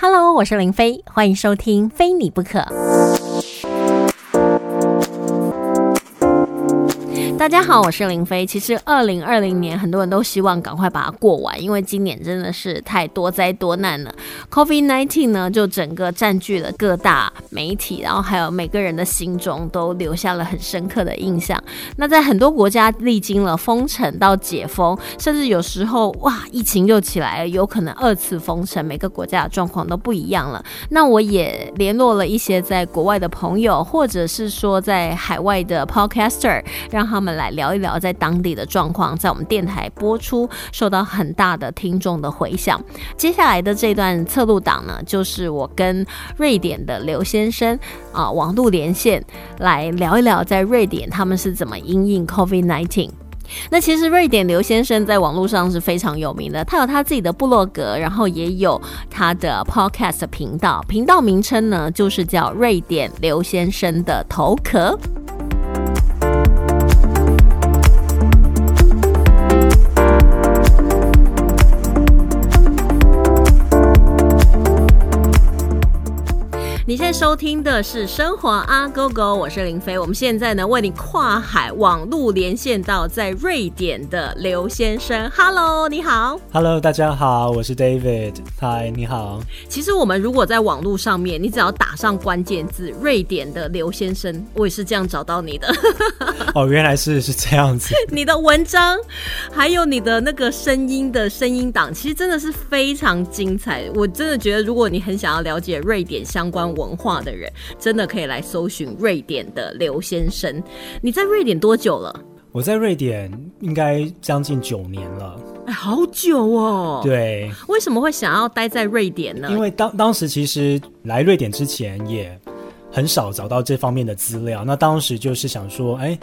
Hello，我是林飞，欢迎收听《非你不可》。大家好，我是林飞。其实二零二零年很多人都希望赶快把它过完，因为今年真的是太多灾多难了。Covid nineteen 呢，就整个占据了各大媒体，然后还有每个人的心中都留下了很深刻的印象。那在很多国家历经了封城到解封，甚至有时候哇，疫情又起来了，有可能二次封城，每个国家的状况都不一样了。那我也联络了一些在国外的朋友，或者是说在海外的 podcaster，让他们。来聊一聊在当地的状况，在我们电台播出，受到很大的听众的回响。接下来的这段侧录档呢，就是我跟瑞典的刘先生啊，网路连线来聊一聊，在瑞典他们是怎么应应 COVID nineteen。那其实瑞典刘先生在网络上是非常有名的，他有他自己的部落格，然后也有他的 podcast 频道，频道名称呢就是叫瑞典刘先生的头壳。你现在收听的是《生活阿狗狗》，我是林飞。我们现在呢，为你跨海网路连线到在瑞典的刘先生。Hello，你好。Hello，大家好，我是 David。Hi，你好。其实我们如果在网络上面，你只要打上关键字“瑞典的刘先生”，我也是这样找到你的。哦，原来是是这样子。你的文章，还有你的那个声音的声音档，其实真的是非常精彩。我真的觉得，如果你很想要了解瑞典相关，文化的人真的可以来搜寻瑞典的刘先生。你在瑞典多久了？我在瑞典应该将近九年了，哎，好久哦。对，为什么会想要待在瑞典呢？因为当当时其实来瑞典之前也很少找到这方面的资料，那当时就是想说，哎。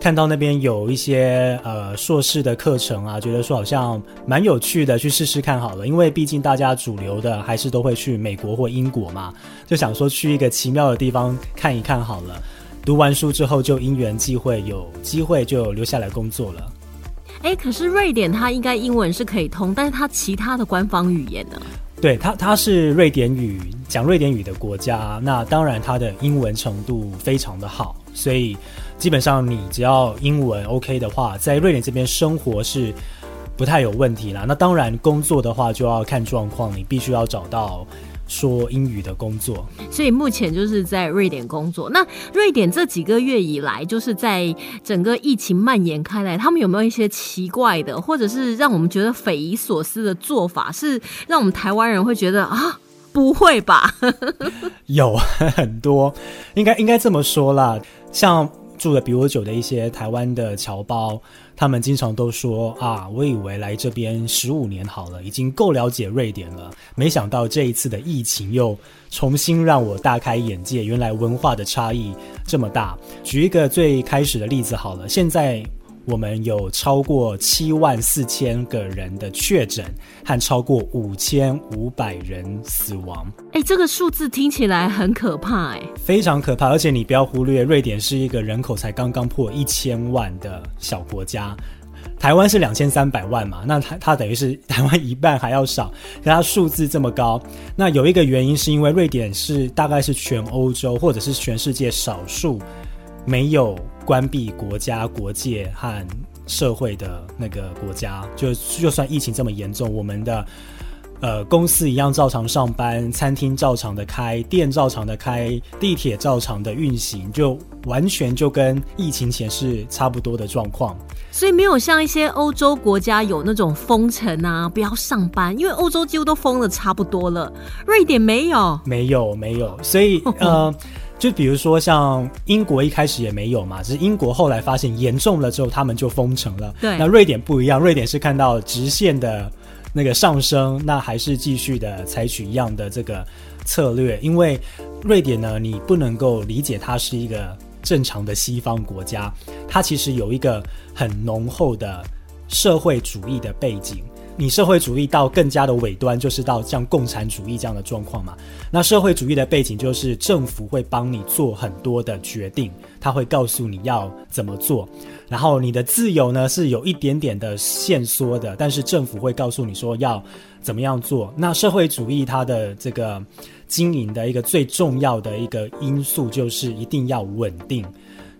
看到那边有一些呃硕士的课程啊，觉得说好像蛮有趣的，去试试看好了。因为毕竟大家主流的还是都会去美国或英国嘛，就想说去一个奇妙的地方看一看好了。读完书之后就因缘际会有机会就留下来工作了。哎，可是瑞典它应该英文是可以通，但是它其他的官方语言呢？对，它它是瑞典语讲瑞典语的国家，那当然它的英文程度非常的好，所以。基本上，你只要英文 OK 的话，在瑞典这边生活是不太有问题啦。那当然，工作的话就要看状况，你必须要找到说英语的工作。所以目前就是在瑞典工作。那瑞典这几个月以来，就是在整个疫情蔓延开来，他们有没有一些奇怪的，或者是让我们觉得匪夷所思的做法，是让我们台湾人会觉得啊，不会吧？有很多，应该应该这么说啦，像。住的比我久的一些台湾的侨胞，他们经常都说啊，我以为来这边十五年好了，已经够了解瑞典了，没想到这一次的疫情又重新让我大开眼界，原来文化的差异这么大。举一个最开始的例子好了，现在。我们有超过七万四千个人的确诊，和超过五千五百人死亡。哎，这个数字听起来很可怕，哎，非常可怕。而且你不要忽略，瑞典是一个人口才刚刚破一千万的小国家，台湾是两千三百万嘛，那它它等于是台湾一半还要少，可它数字这么高。那有一个原因是因为瑞典是大概是全欧洲或者是全世界少数。没有关闭国家、国界和社会的那个国家，就就算疫情这么严重，我们的呃公司一样照常上班，餐厅照常的开，店照常的开，地铁照常的运行，就完全就跟疫情前是差不多的状况。所以没有像一些欧洲国家有那种封城啊，不要上班，因为欧洲几乎都封的差不多了。瑞典没有，没有，没有，所以呃。就比如说，像英国一开始也没有嘛，只是英国后来发现严重了之后，他们就封城了。对，那瑞典不一样，瑞典是看到直线的那个上升，那还是继续的采取一样的这个策略。因为瑞典呢，你不能够理解它是一个正常的西方国家，它其实有一个很浓厚的社会主义的背景。你社会主义到更加的尾端，就是到像共产主义这样的状况嘛。那社会主义的背景就是政府会帮你做很多的决定，他会告诉你要怎么做，然后你的自由呢是有一点点的限缩的，但是政府会告诉你说要怎么样做。那社会主义它的这个经营的一个最重要的一个因素就是一定要稳定。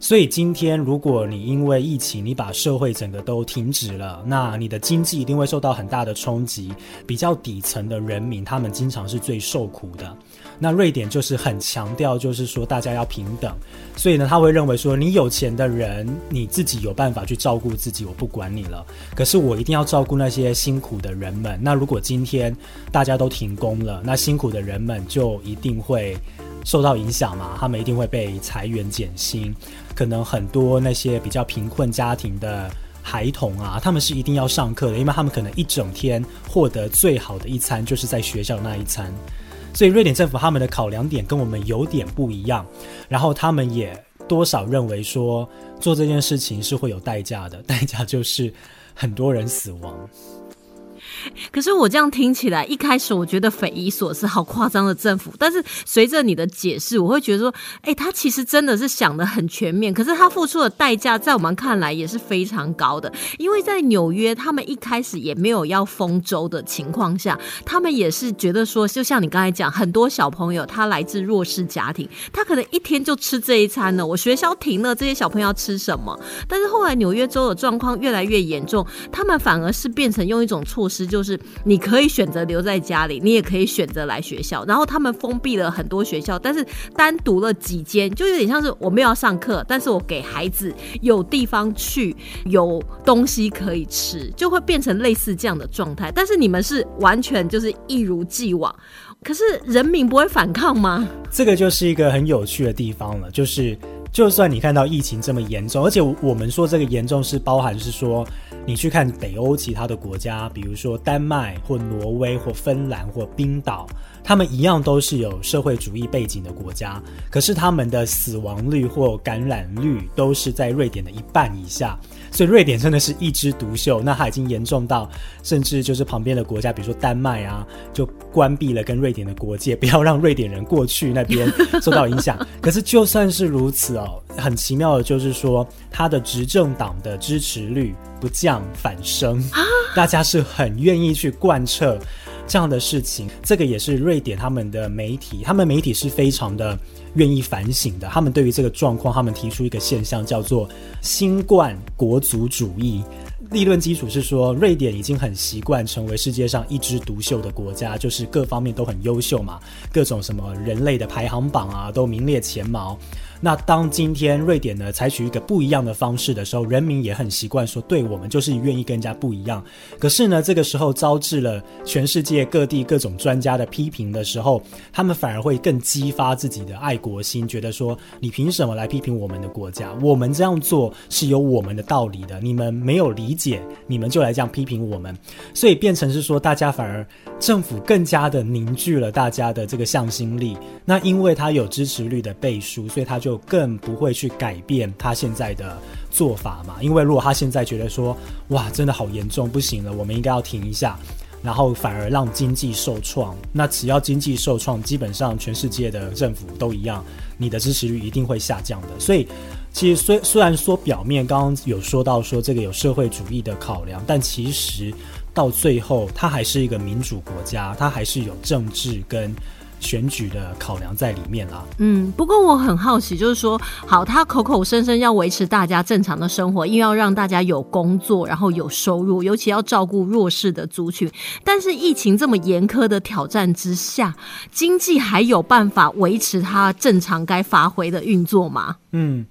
所以今天，如果你因为疫情，你把社会整个都停止了，那你的经济一定会受到很大的冲击。比较底层的人民，他们经常是最受苦的。那瑞典就是很强调，就是说大家要平等。所以呢，他会认为说，你有钱的人，你自己有办法去照顾自己，我不管你了。可是我一定要照顾那些辛苦的人们。那如果今天大家都停工了，那辛苦的人们就一定会。受到影响嘛，他们一定会被裁员减薪，可能很多那些比较贫困家庭的孩童啊，他们是一定要上课的，因为他们可能一整天获得最好的一餐就是在学校那一餐，所以瑞典政府他们的考量点跟我们有点不一样，然后他们也多少认为说做这件事情是会有代价的，代价就是很多人死亡。可是我这样听起来，一开始我觉得匪夷所思，好夸张的政府。但是随着你的解释，我会觉得说，哎，他其实真的是想的很全面。可是他付出的代价，在我们看来也是非常高的。因为在纽约，他们一开始也没有要封州的情况下，他们也是觉得说，就像你刚才讲，很多小朋友他来自弱势家庭，他可能一天就吃这一餐了。我学校停了，这些小朋友要吃什么？但是后来纽约州的状况越来越严重，他们反而是变成用一种措施。就是你可以选择留在家里，你也可以选择来学校。然后他们封闭了很多学校，但是单独了几间，就有点像是我们要上课，但是我给孩子有地方去，有东西可以吃，就会变成类似这样的状态。但是你们是完全就是一如既往，可是人民不会反抗吗？这个就是一个很有趣的地方了，就是就算你看到疫情这么严重，而且我们说这个严重是包含是说。你去看北欧其他的国家，比如说丹麦或挪威或芬兰或冰岛，他们一样都是有社会主义背景的国家，可是他们的死亡率或感染率都是在瑞典的一半以下。所以瑞典真的是一枝独秀，那它已经严重到，甚至就是旁边的国家，比如说丹麦啊，就关闭了跟瑞典的国界，不要让瑞典人过去那边 受到影响。可是就算是如此哦，很奇妙的就是说，它的执政党的支持率不降反升，大家是很愿意去贯彻这样的事情。这个也是瑞典他们的媒体，他们媒体是非常的。愿意反省的，他们对于这个状况，他们提出一个现象，叫做“新冠国族主义”。立论基础是说，瑞典已经很习惯成为世界上一枝独秀的国家，就是各方面都很优秀嘛，各种什么人类的排行榜啊，都名列前茅。那当今天瑞典呢采取一个不一样的方式的时候，人民也很习惯说，对我们就是愿意跟人家不一样。可是呢，这个时候招致了全世界各地各种专家的批评的时候，他们反而会更激发自己的爱国心，觉得说，你凭什么来批评我们的国家？我们这样做是有我们的道理的，你们没有理解，你们就来这样批评我们，所以变成是说，大家反而政府更加的凝聚了大家的这个向心力。那因为他有支持率的背书，所以他就。更不会去改变他现在的做法嘛？因为如果他现在觉得说，哇，真的好严重，不行了，我们应该要停一下，然后反而让经济受创，那只要经济受创，基本上全世界的政府都一样，你的支持率一定会下降的。所以，其实虽虽然说表面刚刚有说到说这个有社会主义的考量，但其实到最后，它还是一个民主国家，它还是有政治跟。选举的考量在里面啦。嗯，不过我很好奇，就是说，好，他口口声声要维持大家正常的生活，又要让大家有工作，然后有收入，尤其要照顾弱势的族群。但是疫情这么严苛的挑战之下，经济还有办法维持它正常该发挥的运作吗？嗯，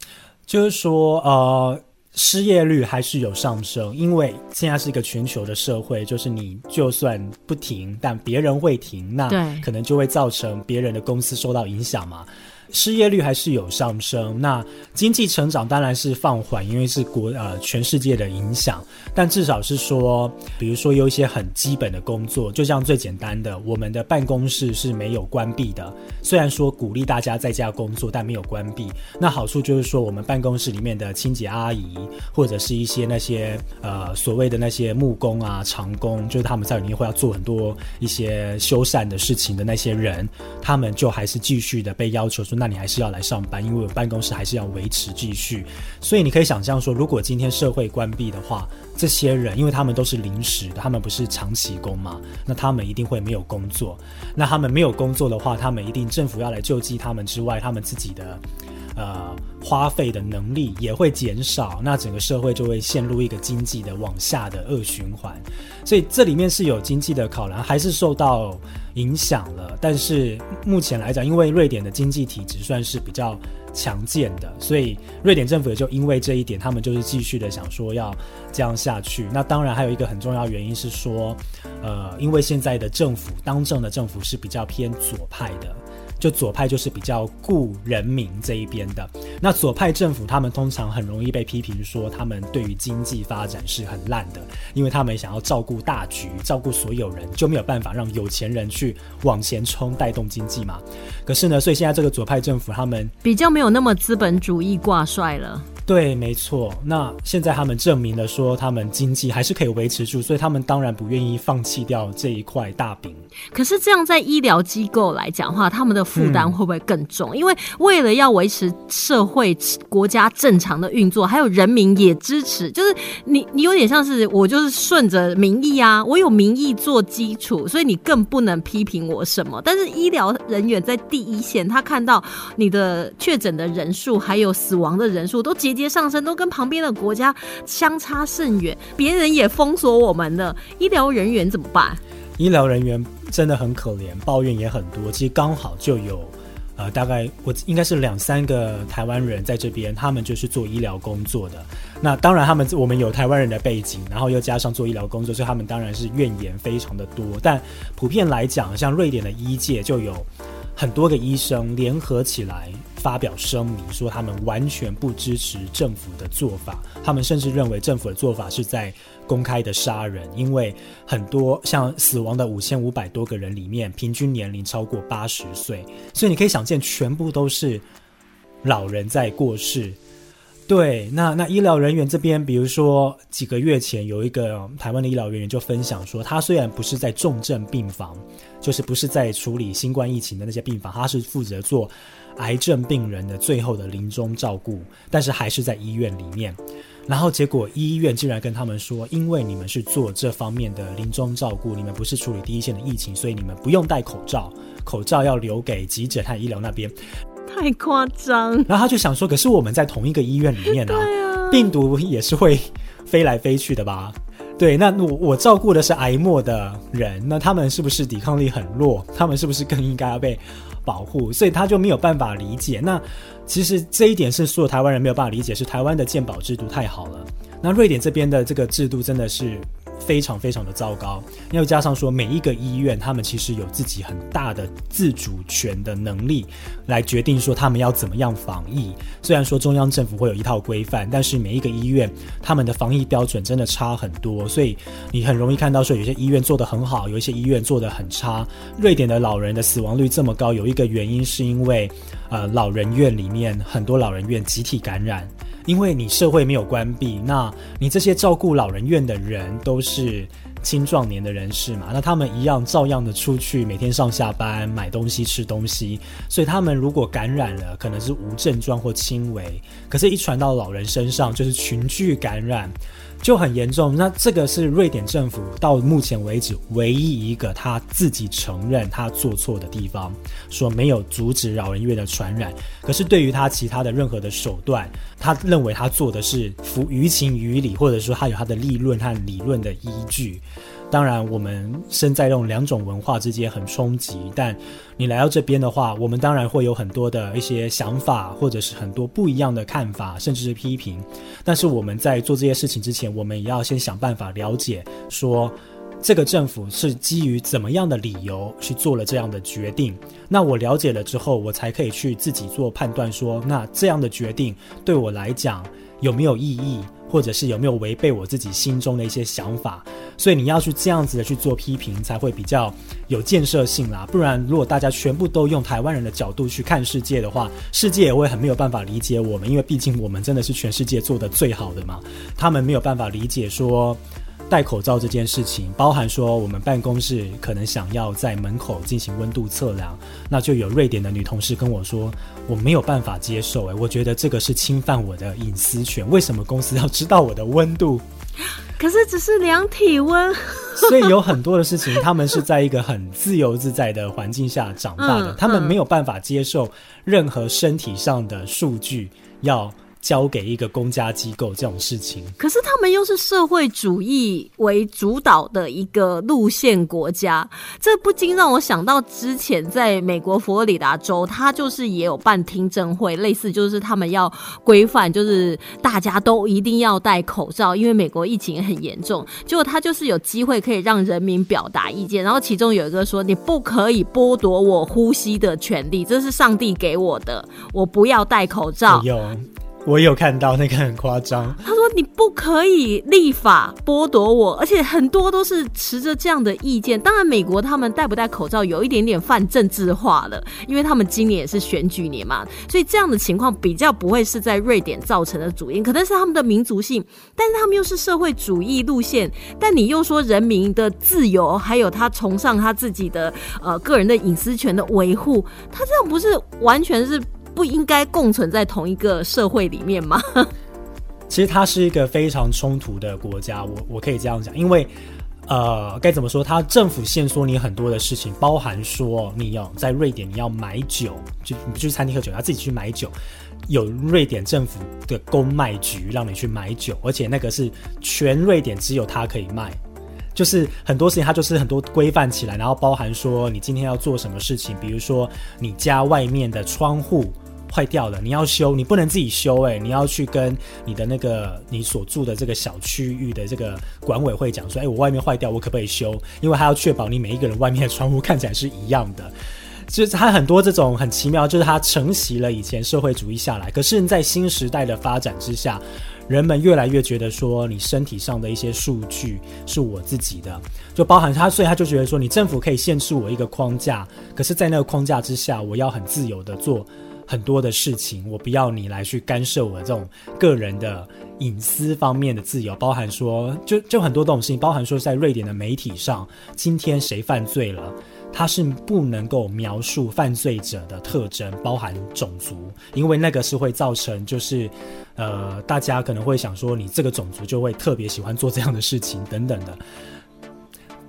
就是说，呃。失业率还是有上升，因为现在是一个全球的社会，就是你就算不停，但别人会停，那可能就会造成别人的公司受到影响嘛。失业率还是有上升。那经济成长当然是放缓，因为是国呃全世界的影响。但至少是说，比如说有一些很基本的工作，就像最简单的，我们的办公室是没有关闭的。虽然说鼓励大家在家工作，但没有关闭。那好处就是说，我们办公室里面的清洁阿姨，或者是一些那些呃所谓的那些木工啊、长工，就是他们在里面会要做很多一些修缮的事情的那些人，他们就还是继续的被要求说，那你还是要来上班，因为我办公室还是要维持继续。所以你可以想象说，如果今天社会关闭的话，这些人因为他们都是临时的，他们不是长期工嘛，那他们一定会没有工作。那他们没有工作的话，他们一定政府要来救济他们之外，他们自己的。呃，花费的能力也会减少，那整个社会就会陷入一个经济的往下的恶循环，所以这里面是有经济的考量，还是受到影响了。但是目前来讲，因为瑞典的经济体制算是比较强健的，所以瑞典政府也就因为这一点，他们就是继续的想说要这样下去。那当然还有一个很重要原因是说，呃，因为现在的政府当政的政府是比较偏左派的。就左派就是比较顾人民这一边的，那左派政府他们通常很容易被批评说他们对于经济发展是很烂的，因为他们想要照顾大局，照顾所有人，就没有办法让有钱人去往前冲带动经济嘛。可是呢，所以现在这个左派政府他们比较没有那么资本主义挂帅了。对，没错。那现在他们证明了说，他们经济还是可以维持住，所以他们当然不愿意放弃掉这一块大饼。可是这样在医疗机构来讲的话，他们的负担会不会更重？因为为了要维持社会国家正常的运作，还有人民也支持，就是你你有点像是我就是顺着民意啊，我有民意做基础，所以你更不能批评我什么。但是医疗人员在第一线，他看到你的确诊的人数还有死亡的人数都节节上升，都跟旁边的国家相差甚远，别人也封锁我们的医疗人员怎么办？医疗人员真的很可怜，抱怨也很多。其实刚好就有，呃，大概我应该是两三个台湾人在这边，他们就是做医疗工作的。那当然，他们我们有台湾人的背景，然后又加上做医疗工作，所以他们当然是怨言非常的多。但普遍来讲，像瑞典的医界就有很多个医生联合起来。发表声明说，他们完全不支持政府的做法。他们甚至认为政府的做法是在公开的杀人，因为很多像死亡的五千五百多个人里面，平均年龄超过八十岁，所以你可以想见，全部都是老人在过世。对，那那医疗人员这边，比如说几个月前有一个台湾的医疗人员就分享说，他虽然不是在重症病房，就是不是在处理新冠疫情的那些病房，他是负责做癌症病人的最后的临终照顾，但是还是在医院里面。然后结果医院竟然跟他们说，因为你们是做这方面的临终照顾，你们不是处理第一线的疫情，所以你们不用戴口罩，口罩要留给急诊和医疗那边。太夸张，然后他就想说，可是我们在同一个医院里面呢，病毒也是会飞来飞去的吧？对，那我我照顾的是癌末的人，那他们是不是抵抗力很弱？他们是不是更应该要被保护？所以他就没有办法理解。那其实这一点是所有台湾人没有办法理解，是台湾的鉴宝制度太好了。那瑞典这边的这个制度真的是。非常非常的糟糕，又加上说每一个医院，他们其实有自己很大的自主权的能力，来决定说他们要怎么样防疫。虽然说中央政府会有一套规范，但是每一个医院他们的防疫标准真的差很多，所以你很容易看到说有些医院做得很好，有一些医院做得很差。瑞典的老人的死亡率这么高，有一个原因是因为，呃，老人院里面很多老人院集体感染。因为你社会没有关闭，那你这些照顾老人院的人都是青壮年的人士嘛，那他们一样照样的出去每天上下班买东西吃东西，所以他们如果感染了，可能是无症状或轻微，可是，一传到老人身上就是群聚感染。就很严重，那这个是瑞典政府到目前为止唯一一个他自己承认他做错的地方，说没有阻止扰人院的传染。可是对于他其他的任何的手段，他认为他做的是符于情于理，或者说他有他的立论和理论的依据。当然，我们身在这种两种文化之间很冲击，但你来到这边的话，我们当然会有很多的一些想法，或者是很多不一样的看法，甚至是批评。但是我们在做这些事情之前，我们也要先想办法了解，说这个政府是基于怎么样的理由去做了这样的决定？那我了解了之后，我才可以去自己做判断，说那这样的决定对我来讲有没有意义，或者是有没有违背我自己心中的一些想法？所以你要去这样子的去做批评，才会比较有建设性啦。不然，如果大家全部都用台湾人的角度去看世界的话，世界也会很没有办法理解我们，因为毕竟我们真的是全世界做的最好的嘛。他们没有办法理解说。戴口罩这件事情，包含说我们办公室可能想要在门口进行温度测量，那就有瑞典的女同事跟我说，我没有办法接受，诶，我觉得这个是侵犯我的隐私权。为什么公司要知道我的温度？可是只是量体温，所以有很多的事情，他们是在一个很自由自在的环境下长大的，他们没有办法接受任何身体上的数据要。交给一个公家机构这种事情，可是他们又是社会主义为主导的一个路线国家，这不禁让我想到之前在美国佛罗里达州，他就是也有办听证会，类似就是他们要规范，就是大家都一定要戴口罩，因为美国疫情很严重。结果他就是有机会可以让人民表达意见，然后其中有一个说：“你不可以剥夺我呼吸的权利，这是上帝给我的，我不要戴口罩。”我有看到那个很夸张，他说你不可以立法剥夺我，而且很多都是持着这样的意见。当然，美国他们戴不戴口罩有一点点泛政治化了，因为他们今年也是选举年嘛，所以这样的情况比较不会是在瑞典造成的主因，可能是他们的民族性，但是他们又是社会主义路线，但你又说人民的自由，还有他崇尚他自己的呃个人的隐私权的维护，他这样不是完全是。不应该共存在同一个社会里面吗？其实它是一个非常冲突的国家，我我可以这样讲，因为呃，该怎么说？它政府限缩你很多的事情，包含说你要在瑞典你要买酒，就你不去餐厅喝酒，要自己去买酒，有瑞典政府的公卖局让你去买酒，而且那个是全瑞典只有它可以卖。就是很多事情，它就是很多规范起来，然后包含说你今天要做什么事情，比如说你家外面的窗户坏掉了，你要修，你不能自己修，诶，你要去跟你的那个你所住的这个小区域的这个管委会讲说，哎，我外面坏掉，我可不可以修？因为他要确保你每一个人外面的窗户看起来是一样的。就是他很多这种很奇妙，就是他承袭了以前社会主义下来，可是，在新时代的发展之下。人们越来越觉得说，你身体上的一些数据是我自己的，就包含他，所以他就觉得说，你政府可以限制我一个框架，可是，在那个框架之下，我要很自由的做很多的事情，我不要你来去干涉我这种个人的隐私方面的自由，包含说，就就很多这种事情，包含说，在瑞典的媒体上，今天谁犯罪了。它是不能够描述犯罪者的特征，包含种族，因为那个是会造成，就是，呃，大家可能会想说，你这个种族就会特别喜欢做这样的事情等等的。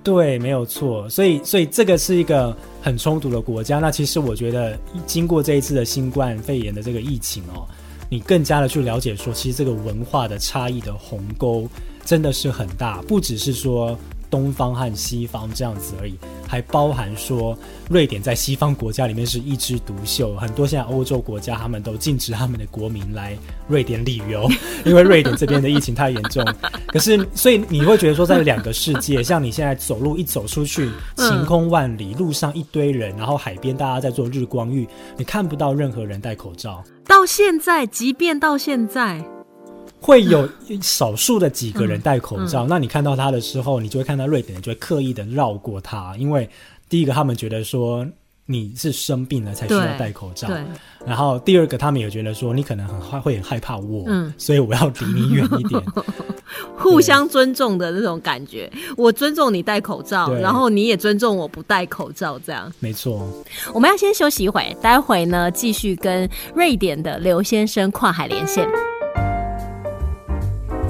对，没有错。所以，所以这个是一个很冲突的国家。那其实我觉得，经过这一次的新冠肺炎的这个疫情哦，你更加的去了解说，其实这个文化的差异的鸿沟真的是很大，不只是说。东方和西方这样子而已，还包含说瑞典在西方国家里面是一枝独秀，很多现在欧洲国家他们都禁止他们的国民来瑞典旅游，因为瑞典这边的疫情太严重。可是，所以你会觉得说，在两个世界，像你现在走路一走出去，晴空万里，路上一堆人，然后海边大家在做日光浴，你看不到任何人戴口罩。到现在，即便到现在。会有少数的几个人戴口罩，那你看到他的时候，你就会看到瑞典人就会刻意的绕过他，因为第一个他们觉得说你是生病了才需要戴口罩，然后第二个他们也觉得说你可能很害会很害怕我，所以我要离你远一点，互相尊重的那种感觉，我尊重你戴口罩，然后你也尊重我不戴口罩，这样。没错。我们要先休息一会，待会呢继续跟瑞典的刘先生跨海连线。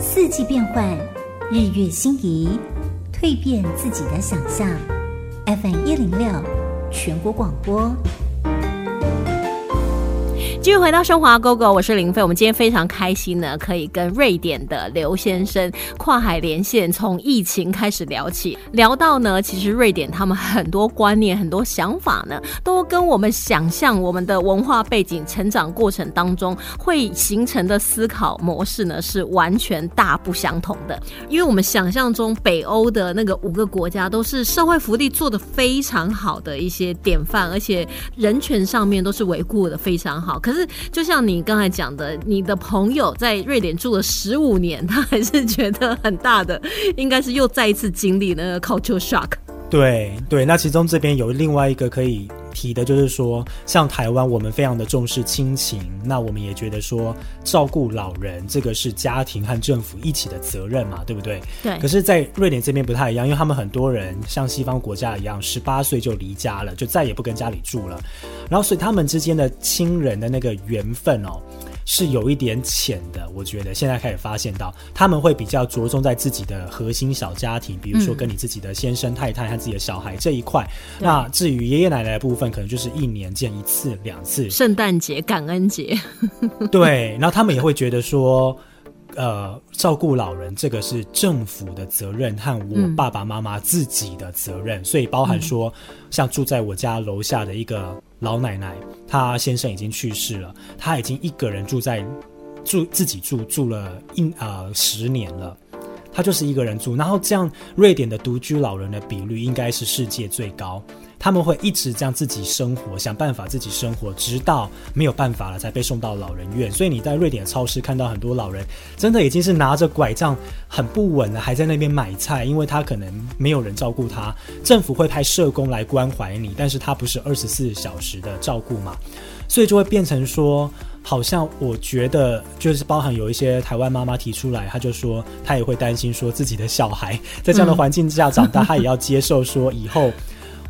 四季变换，日月星移，蜕变自己的想象。FM 一零六，全国广播。继续回到升华 GO GO，我是林飞。我们今天非常开心呢，可以跟瑞典的刘先生跨海连线，从疫情开始聊起，聊到呢，其实瑞典他们很多观念、很多想法呢，都跟我们想象我们的文化背景、成长过程当中会形成的思考模式呢，是完全大不相同的。因为我们想象中北欧的那个五个国家都是社会福利做得非常好的一些典范，而且人权上面都是维护的非常好。可是，是就像你刚才讲的，你的朋友在瑞典住了十五年，他还是觉得很大的，应该是又再一次经历那个 culture shock。对对，那其中这边有另外一个可以提的，就是说，像台湾，我们非常的重视亲情，那我们也觉得说，照顾老人这个是家庭和政府一起的责任嘛，对不对？对。可是，在瑞典这边不太一样，因为他们很多人像西方国家一样，十八岁就离家了，就再也不跟家里住了，然后所以他们之间的亲人的那个缘分哦。是有一点浅的，我觉得现在开始发现到，他们会比较着重在自己的核心小家庭，比如说跟你自己的先生太太和自己的小孩这一块。那至于爷爷奶奶的部分，可能就是一年见一次两次，圣诞节、感恩节。对，然后他们也会觉得说。呃，照顾老人这个是政府的责任和我爸爸妈妈自己的责任，所以包含说，像住在我家楼下的一个老奶奶，她先生已经去世了，她已经一个人住在住自己住住了一呃十年了，她就是一个人住，然后这样瑞典的独居老人的比率应该是世界最高。他们会一直这样自己生活，想办法自己生活，直到没有办法了才被送到老人院。所以你在瑞典超市看到很多老人，真的已经是拿着拐杖，很不稳了，还在那边买菜，因为他可能没有人照顾他。政府会派社工来关怀你，但是他不是二十四小时的照顾嘛，所以就会变成说，好像我觉得就是包含有一些台湾妈妈提出来，她就说她也会担心说自己的小孩在这样的环境之下长大，她也要接受说以后。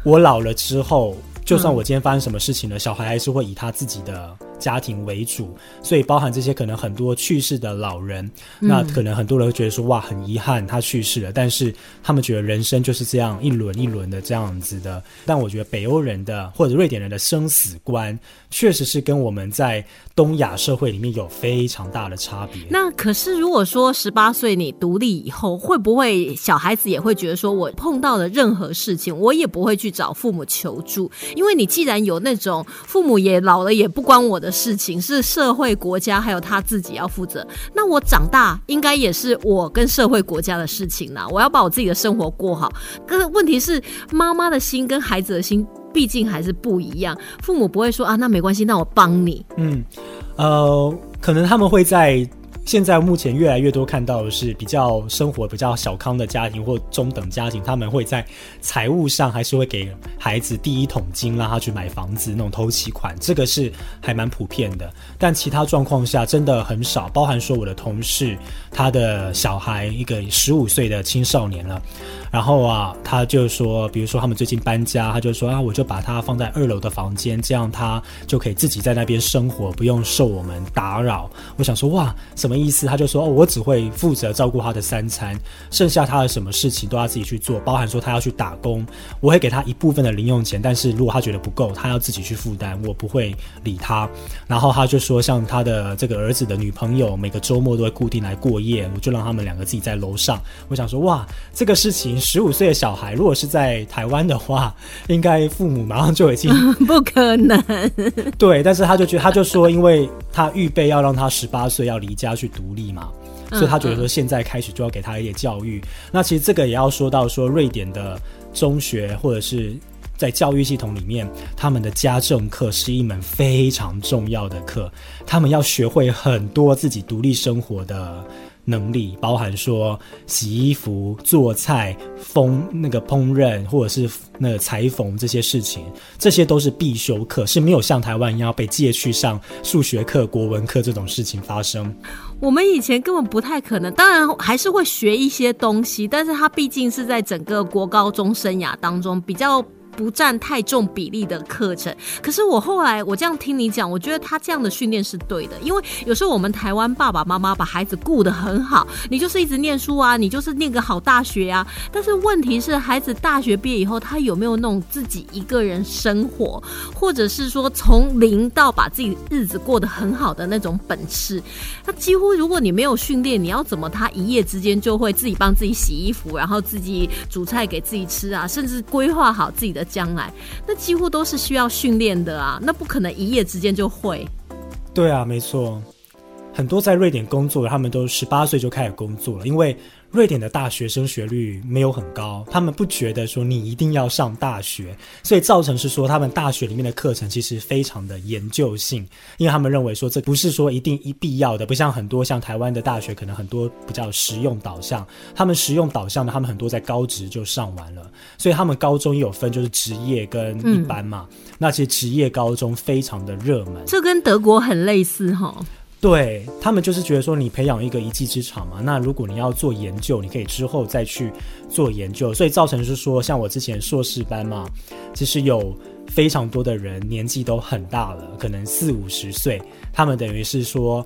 我老了之后，就算我今天发生什么事情了，小孩还是会以他自己的。家庭为主，所以包含这些可能很多去世的老人，那可能很多人会觉得说哇，很遗憾他去世了，但是他们觉得人生就是这样一轮一轮的这样子的。但我觉得北欧人的或者瑞典人的生死观，确实是跟我们在东亚社会里面有非常大的差别。那可是如果说十八岁你独立以后，会不会小孩子也会觉得说我碰到了任何事情，我也不会去找父母求助，因为你既然有那种父母也老了也不关我的。的事情是社会、国家还有他自己要负责。那我长大应该也是我跟社会、国家的事情呢。我要把我自己的生活过好。可是问题是，妈妈的心跟孩子的心毕竟还是不一样。父母不会说啊，那没关系，那我帮你。嗯，呃，可能他们会在。现在目前越来越多看到的是比较生活比较小康的家庭或中等家庭，他们会在财务上还是会给孩子第一桶金，让他去买房子那种投期款，这个是还蛮普遍的。但其他状况下真的很少，包含说我的同事，他的小孩一个十五岁的青少年了。然后啊，他就说，比如说他们最近搬家，他就说啊，我就把他放在二楼的房间，这样他就可以自己在那边生活，不用受我们打扰。我想说，哇，什么意思？他就说，哦，我只会负责照顾他的三餐，剩下他的什么事情都要自己去做，包含说他要去打工，我会给他一部分的零用钱，但是如果他觉得不够，他要自己去负担，我不会理他。然后他就说，像他的这个儿子的女朋友，每个周末都会固定来过夜，我就让他们两个自己在楼上。我想说，哇，这个事情。十五岁的小孩，如果是在台湾的话，应该父母马上就已经 不可能。对，但是他就觉得，他就说，因为他预备要让他十八岁要离家去独立嘛，所以他觉得说现在开始就要给他一点教育。那其实这个也要说到说，瑞典的中学或者是在教育系统里面，他们的家政课是一门非常重要的课，他们要学会很多自己独立生活的。能力包含说洗衣服、做菜、烹那个烹饪，或者是那个裁缝这些事情，这些都是必修课，是没有像台湾一样被借去上数学课、国文课这种事情发生。我们以前根本不太可能，当然还是会学一些东西，但是它毕竟是在整个国高中生涯当中比较。不占太重比例的课程。可是我后来我这样听你讲，我觉得他这样的训练是对的，因为有时候我们台湾爸爸妈妈把孩子顾得很好，你就是一直念书啊，你就是念个好大学啊。但是问题是，孩子大学毕业以后，他有没有那种自己一个人生活，或者是说从零到把自己日子过得很好的那种本事？他几乎如果你没有训练，你要怎么他一夜之间就会自己帮自己洗衣服，然后自己煮菜给自己吃啊，甚至规划好自己的将来？那几乎都是需要训练的啊，那不可能一夜之间就会。对啊，没错，很多在瑞典工作的，他们都十八岁就开始工作了，因为。瑞典的大学升学率没有很高，他们不觉得说你一定要上大学，所以造成是说他们大学里面的课程其实非常的研究性，因为他们认为说这不是说一定一必要的，不像很多像台湾的大学可能很多比较实用导向，他们实用导向的他们很多在高职就上完了，所以他们高中也有分就是职业跟一般嘛，那其实职业高中非常的热门，这跟德国很类似哈。对他们就是觉得说，你培养一个一技之长嘛，那如果你要做研究，你可以之后再去做研究，所以造成是说，像我之前硕士班嘛，其实有非常多的人年纪都很大了，可能四五十岁，他们等于是说，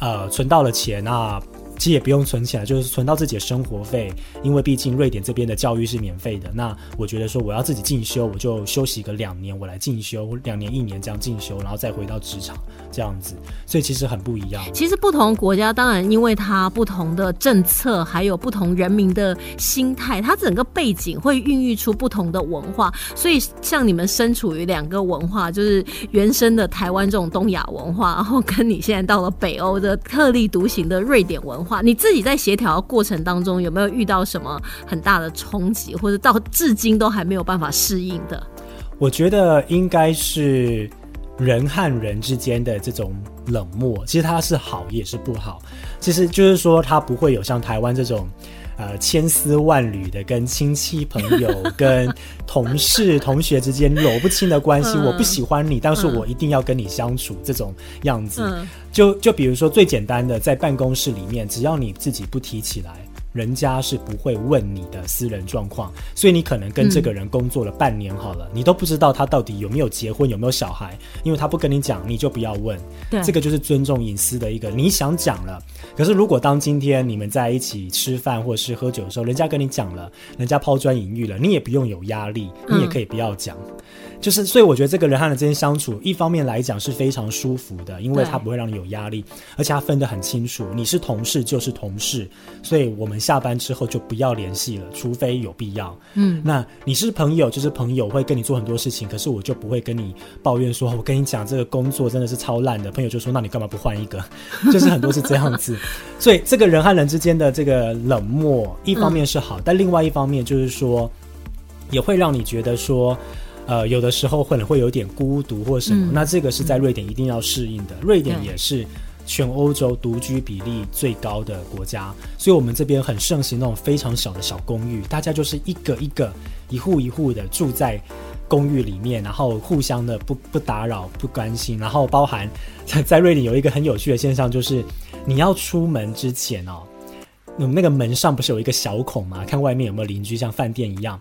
呃，存到了钱啊。其实也不用存起来，就是存到自己的生活费，因为毕竟瑞典这边的教育是免费的。那我觉得说我要自己进修，我就休息个两年，我来进修两年一年这样进修，然后再回到职场这样子。所以其实很不一样。其实不同国家当然因为它不同的政策，还有不同人民的心态，它整个背景会孕育出不同的文化。所以像你们身处于两个文化，就是原生的台湾这种东亚文化，然后跟你现在到了北欧的特立独行的瑞典文。话你自己在协调过程当中有没有遇到什么很大的冲击，或者到至今都还没有办法适应的？我觉得应该是人和人之间的这种冷漠，其实它是好也是不好。其实就是说，它不会有像台湾这种。呃，千丝万缕的跟亲戚朋友、跟同事、同学之间搂不清的关系，我不喜欢你，但是我一定要跟你相处，这种样子。就就比如说最简单的，在办公室里面，只要你自己不提起来。人家是不会问你的私人状况，所以你可能跟这个人工作了半年好了，你都不知道他到底有没有结婚，有没有小孩，因为他不跟你讲，你就不要问。对，这个就是尊重隐私的一个。你想讲了，可是如果当今天你们在一起吃饭或者是喝酒的时候，人家跟你讲了，人家抛砖引玉了，你也不用有压力，你也可以不要讲。就是，所以我觉得这个人和人之间相处，一方面来讲是非常舒服的，因为他不会让你有压力，而且他分得很清楚，你是同事就是同事，所以我们下班之后就不要联系了，除非有必要。嗯，那你是朋友就是朋友，会跟你做很多事情，可是我就不会跟你抱怨说，我跟你讲这个工作真的是超烂的。朋友就说，那你干嘛不换一个？就是很多是这样子，所以这个人和人之间的这个冷漠，一方面是好，但另外一方面就是说，也会让你觉得说。呃，有的时候可能会有点孤独或什么，那这个是在瑞典一定要适应的。瑞典也是全欧洲独居比例最高的国家，所以我们这边很盛行那种非常小的小公寓，大家就是一个一个、一户一户的住在公寓里面，然后互相的不不打扰、不关心。然后包含在在瑞典有一个很有趣的现象，就是你要出门之前哦，我们那个门上不是有一个小孔吗？看外面有没有邻居，像饭店一样。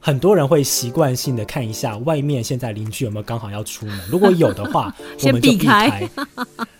很多人会习惯性的看一下外面现在邻居有没有刚好要出门，如果 有的话，我们就避开。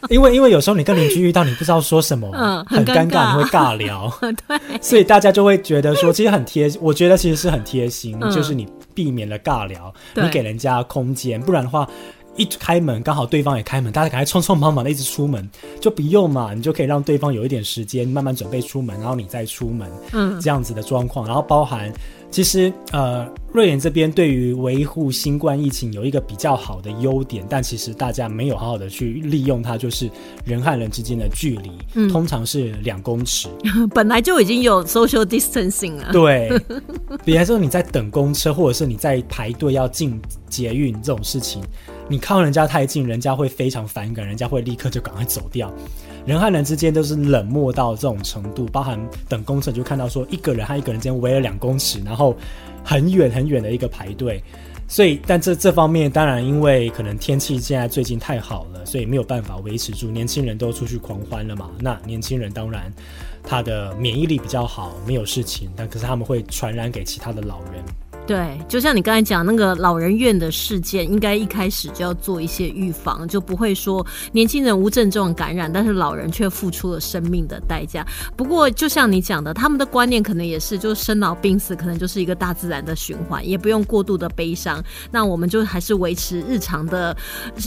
因为因为有时候你跟邻居遇到，你不知道说什么，嗯，很尴尬，你会尬聊，对，所以大家就会觉得说，其实很贴，我觉得其实是很贴心，就是你避免了尬聊，你给人家空间，不然的话。一开门，刚好对方也开门，大家赶快匆匆忙忙的一直出门，就不用嘛，你就可以让对方有一点时间慢慢准备出门，然后你再出门，嗯，这样子的状况。然后包含，其实呃，瑞典这边对于维护新冠疫情有一个比较好的优点，但其实大家没有好好的去利用它，就是人和人之间的距离，嗯，通常是两公尺，本来就已经有 social distancing 了。对，比方说你在等公车，或者是你在排队要进捷运这种事情。你靠人家太近，人家会非常反感，人家会立刻就赶快走掉。人和人之间都是冷漠到这种程度，包含等公车就看到说一个人和一个人之间围了两公尺，然后很远很远的一个排队。所以，但这这方面当然因为可能天气现在最近太好了，所以没有办法维持住。年轻人都出去狂欢了嘛，那年轻人当然他的免疫力比较好，没有事情，但可是他们会传染给其他的老人。对，就像你刚才讲那个老人院的事件，应该一开始就要做一些预防，就不会说年轻人无症状感染，但是老人却付出了生命的代价。不过，就像你讲的，他们的观念可能也是，就是生老病死可能就是一个大自然的循环，也不用过度的悲伤。那我们就还是维持日常的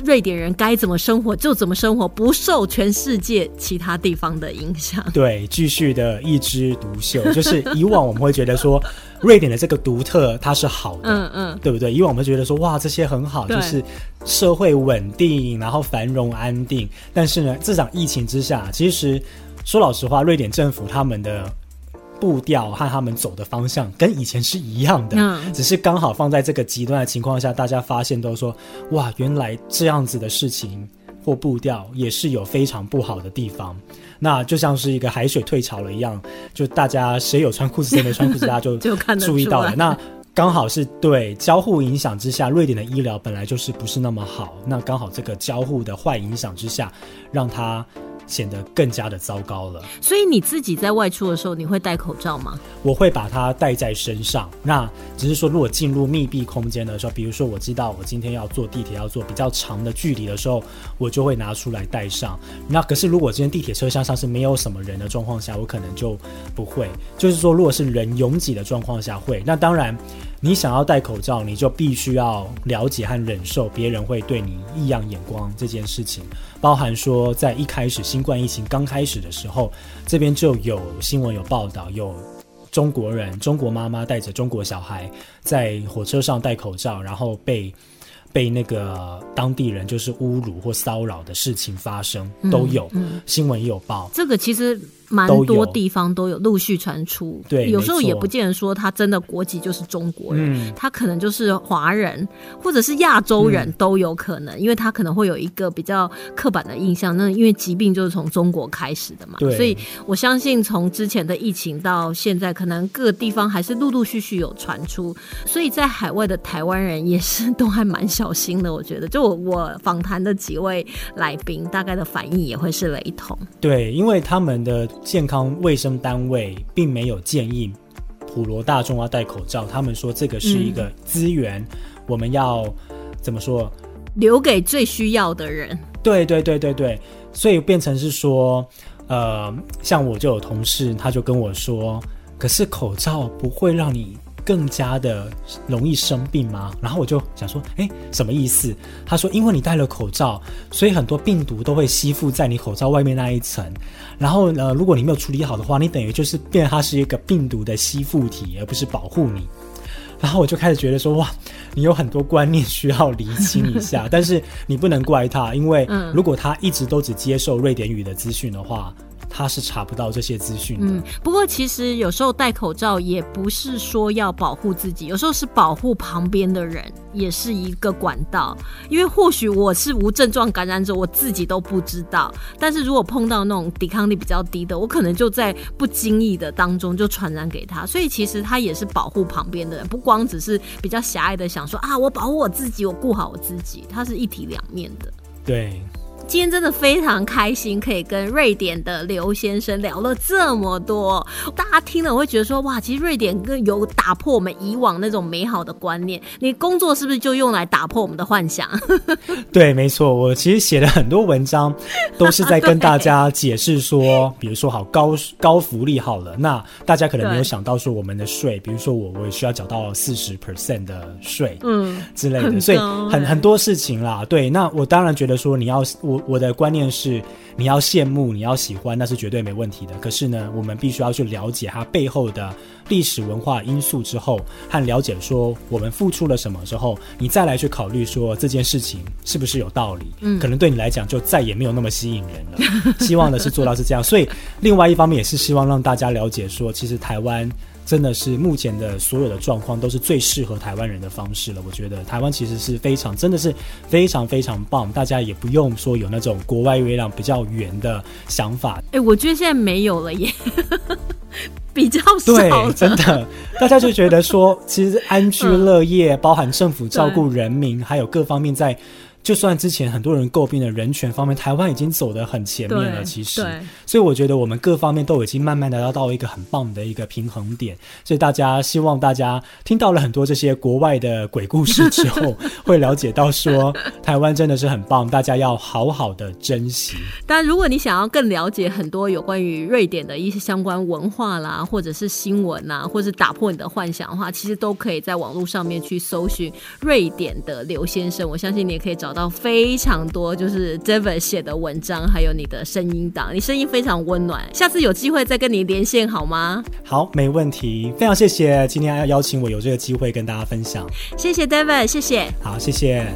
瑞典人该怎么生活就怎么生活，不受全世界其他地方的影响。对，继续的一枝独秀，就是以往我们会觉得说。瑞典的这个独特，它是好的，嗯嗯，对不对？以往我们觉得说，哇，这些很好，就是社会稳定，然后繁荣安定。但是呢，这场疫情之下，其实说老实话，瑞典政府他们的步调和他们走的方向跟以前是一样的，嗯，只是刚好放在这个极端的情况下，大家发现都说，哇，原来这样子的事情或步调也是有非常不好的地方。那就像是一个海水退潮了一样，就大家谁有穿裤子谁没穿裤子，大家就 注意到了。那刚好是对交互影响之下，瑞典的医疗本来就是不是那么好，那刚好这个交互的坏影响之下，让它。显得更加的糟糕了。所以你自己在外出的时候，你会戴口罩吗？我会把它戴在身上。那只是说，如果进入密闭空间的时候，比如说我知道我今天要坐地铁，要坐比较长的距离的时候，我就会拿出来戴上。那可是如果今天地铁车厢上是没有什么人的状况下，我可能就不会。就是说，如果是人拥挤的状况下会。那当然。你想要戴口罩，你就必须要了解和忍受别人会对你异样眼光这件事情。包含说，在一开始新冠疫情刚开始的时候，这边就有新闻有报道，有中国人、中国妈妈带着中国小孩在火车上戴口罩，然后被被那个当地人就是侮辱或骚扰的事情发生，都有新闻也有报。这个其实。蛮多地方都有陆续传出，对，有时候也不见得说他真的国籍就是中国人，他可能就是华人或者是亚洲人都有可能，因为他可能会有一个比较刻板的印象。那因为疾病就是从中国开始的嘛，所以我相信从之前的疫情到现在，可能各个地方还是陆陆续续有传出，所以在海外的台湾人也是都还蛮小心的。我觉得，就我我访谈的几位来宾，大概的反应也会是雷同。对，因为他们的。健康卫生单位并没有建议普罗大众要戴口罩，他们说这个是一个资源，我们要怎么说？留给最需要的人。对对对对对，所以变成是说，呃，像我就有同事，他就跟我说，可是口罩不会让你。更加的容易生病吗？然后我就想说，哎，什么意思？他说，因为你戴了口罩，所以很多病毒都会吸附在你口罩外面那一层。然后呢，如果你没有处理好的话，你等于就是变它是一个病毒的吸附体，而不是保护你。然后我就开始觉得说，哇，你有很多观念需要厘清一下。但是你不能怪他，因为如果他一直都只接受瑞典语的资讯的话。他是查不到这些资讯的。嗯，不过其实有时候戴口罩也不是说要保护自己，有时候是保护旁边的人，也是一个管道。因为或许我是无症状感染者，我自己都不知道。但是如果碰到那种抵抗力比较低的，我可能就在不经意的当中就传染给他。所以其实他也是保护旁边的人，不光只是比较狭隘的想说啊，我保护我自己，我顾好我自己，它是一体两面的。对。今天真的非常开心，可以跟瑞典的刘先生聊了这么多。大家听了会觉得说，哇，其实瑞典更有打破我们以往那种美好的观念。你工作是不是就用来打破我们的幻想？对，没错。我其实写了很多文章，都是在跟大家解释说，比如说好高高福利好了，那大家可能没有想到说我们的税，比如说我我也需要缴到四十 percent 的税，嗯之类的，所以很很多事情啦。对，那我当然觉得说你要我。我的观念是，你要羡慕，你要喜欢，那是绝对没问题的。可是呢，我们必须要去了解它背后的历史文化因素之后，和了解说我们付出了什么之后，你再来去考虑说这件事情是不是有道理。嗯，可能对你来讲就再也没有那么吸引人了。希望的是做到是这样，所以另外一方面也是希望让大家了解说，其实台湾。真的是目前的所有的状况都是最适合台湾人的方式了。我觉得台湾其实是非常，真的是非常非常棒。大家也不用说有那种国外月亮比较圆的想法。哎，我觉得现在没有了耶，比较少。对，真的，大家就觉得说，其实安居乐业，包含政府照顾人民，还有各方面在。就算之前很多人诟病的人权方面，台湾已经走得很前面了。其实，对所以我觉得我们各方面都已经慢慢的要到一个很棒的一个平衡点。所以大家希望大家听到了很多这些国外的鬼故事之后，会了解到说台湾真的是很棒，大家要好好的珍惜。当然，如果你想要更了解很多有关于瑞典的一些相关文化啦，或者是新闻啊，或者是打破你的幻想的话，其实都可以在网络上面去搜寻瑞典的刘先生。我相信你也可以找到非常多就是 David 写的文章，还有你的声音档，你声音非常温暖。下次有机会再跟你连线好吗？好，没问题，非常谢谢今天要邀请我有这个机会跟大家分享。谢谢 David，谢谢。好，谢谢。